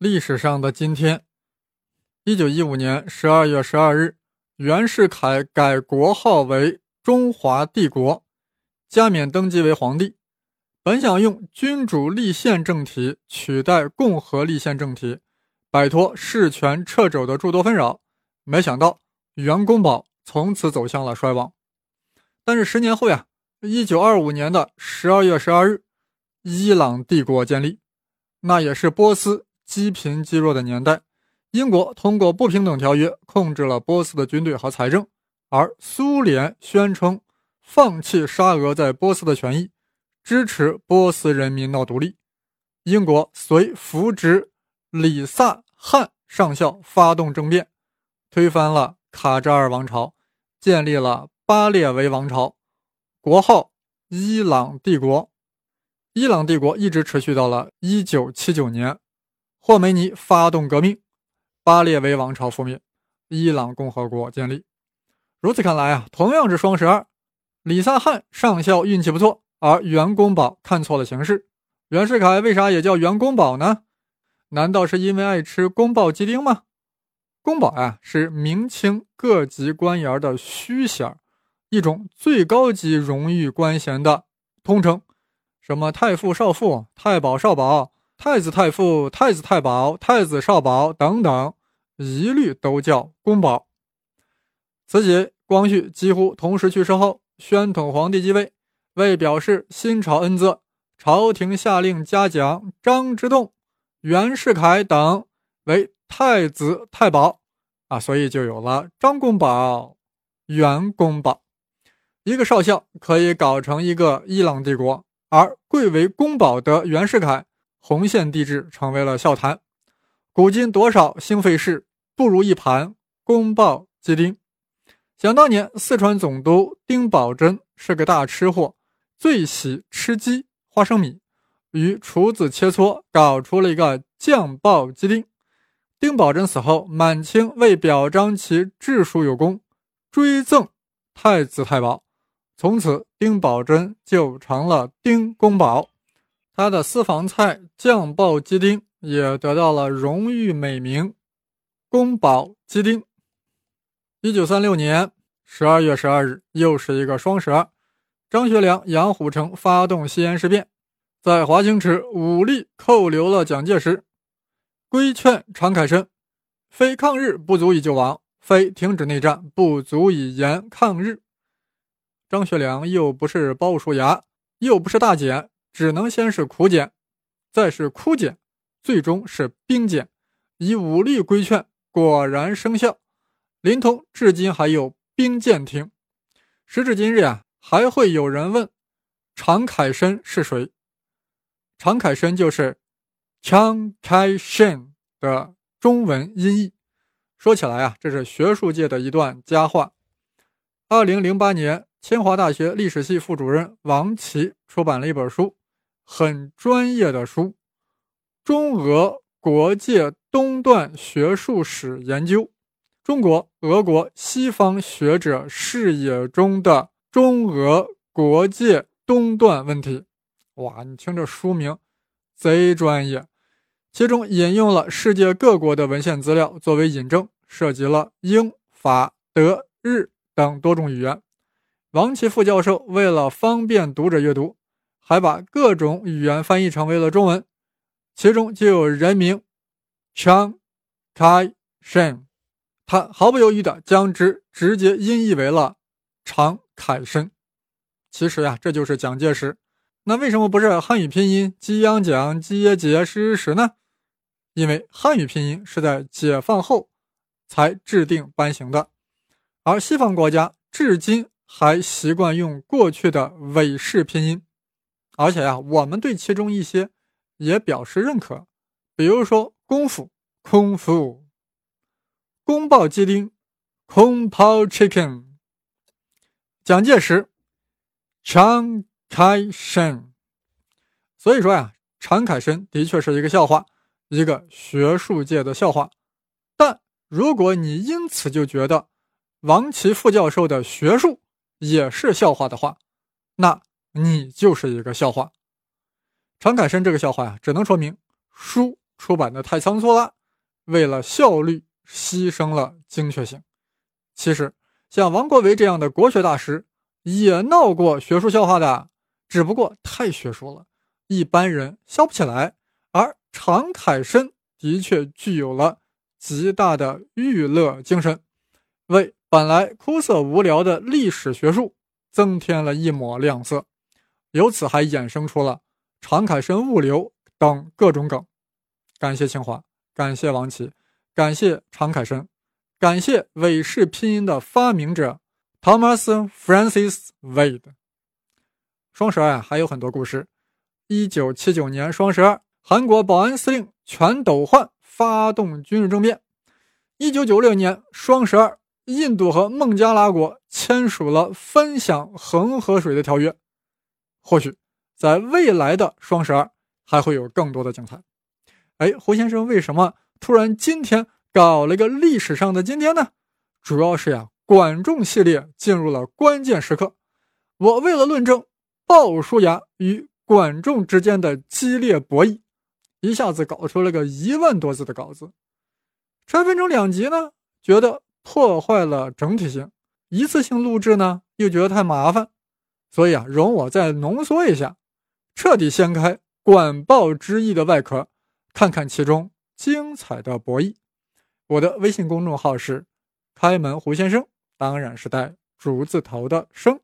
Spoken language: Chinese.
历史上的今天，一九一五年十二月十二日，袁世凯改国号为中华帝国，加冕登基为皇帝。本想用君主立宪政体取代共和立宪政体，摆脱事权掣肘的诸多纷扰，没想到袁公宝从此走向了衰亡。但是十年后呀，一九二五年的十二月十二日，伊朗帝国建立，那也是波斯。积贫积弱的年代，英国通过不平等条约控制了波斯的军队和财政，而苏联宣称放弃沙俄在波斯的权益，支持波斯人民闹独立。英国随扶植里萨汗上校发动政变，推翻了卡扎尔王朝，建立了巴列维王朝，国号伊朗帝国。伊朗帝国一直持续到了1979年。霍梅尼发动革命，巴列维王朝覆灭，伊朗共和国建立。如此看来啊，同样是双十二，李萨汗上校运气不错，而袁公宝看错了形势。袁世凯为啥也叫袁公宝呢？难道是因为爱吃宫保鸡丁吗？宫保啊，是明清各级官员的虚衔，一种最高级荣誉官衔的通称，什么太傅、少傅、太保、少保。太子太傅、太子太保、太子少保等等，一律都叫宫保。慈禧、光绪几乎同时去世后，宣统皇帝继位，为表示新朝恩泽，朝廷下令嘉奖张之洞、袁世凯等为太子太保啊，所以就有了张公保、袁公保。一个少校可以搞成一个伊朗帝国，而贵为公保的袁世凯。红线帝制成为了笑谈，古今多少兴废事，不如一盘宫爆鸡丁。想当年，四川总督丁宝桢是个大吃货，最喜吃鸡、花生米，与厨子切磋，搞出了一个酱爆鸡丁。丁宝桢死后，满清为表彰其治蜀有功，追赠太子太保，从此丁宝桢就成了丁公宝。他的私房菜酱爆鸡丁也得到了荣誉美名“宫保鸡丁”。一九三六年十二月十二日，又是一个双十二，张学良、杨虎城发动西安事变，在华清池武力扣留了蒋介石，规劝常凯申：“非抗日不足以救亡，非停止内战不足以言抗日。”张学良又不是鲍叔牙，又不是大简。只能先是苦谏，再是枯谏，最终是兵谏，以武力规劝，果然生效。临潼至今还有兵谏亭。时至今日啊，还会有人问常凯申是谁？常凯申就是“常凯申”的中文音译。说起来啊，这是学术界的一段佳话。二零零八年，清华大学历史系副主任王琦出版了一本书。很专业的书，《中俄国界东段学术史研究》，中国、俄国、西方学者视野中的中俄国界东段问题。哇，你听这书名，贼专业。其中引用了世界各国的文献资料作为引证，涉及了英、法、德、日等多种语言。王琦副教授为了方便读者阅读。还把各种语言翻译成为了中文，其中就有人名 Chang ka Shen，他毫不犹豫地将之直接音译为了常凯申。其实呀，这就是蒋介石。那为什么不是汉语拼音基央蒋基耶杰石石呢？因为汉语拼音是在解放后才制定颁行的，而西方国家至今还习惯用过去的伪式拼音。而且呀，我们对其中一些也表示认可，比如说功夫空腹、宫爆鸡丁空泡 chicken、蒋介石，Chiang Kai-shek。所以说呀，常凯申的确是一个笑话，一个学术界的笑话。但如果你因此就觉得王琦副教授的学术也是笑话的话，那。你就是一个笑话，常凯申这个笑话呀，只能说明书出版的太仓促了，为了效率牺牲了精确性。其实，像王国维这样的国学大师也闹过学术笑话的，只不过太学术了，一般人笑不起来。而常凯申的确具有了极大的娱乐精神，为本来枯涩无聊的历史学术增添了一抹亮色，由此还衍生出了常凯申物流等各种梗。感谢清华，感谢王琦，感谢常凯申，感谢韦氏拼音的发明者 Thomas Francis Wade。双十二，还有很多故事。一九七九年双十二，韩国保安司令全斗焕发动军事政变。一九九六年双十二，印度和孟加拉国签署了分享恒河水的条约。或许在未来的双十二，还会有更多的精彩。哎，胡先生为什么突然今天搞了个历史上的今天呢？主要是呀，管仲系列进入了关键时刻。我为了论证鲍叔牙与管仲之间的激烈博弈，一下子搞出了个一万多字的稿子。拆分成两集呢，觉得破坏了整体性；一次性录制呢，又觉得太麻烦。所以啊，容我再浓缩一下，彻底掀开管鲍之役的外壳。看看其中精彩的博弈。我的微信公众号是“开门胡先生”，当然是带竹字头的“生”。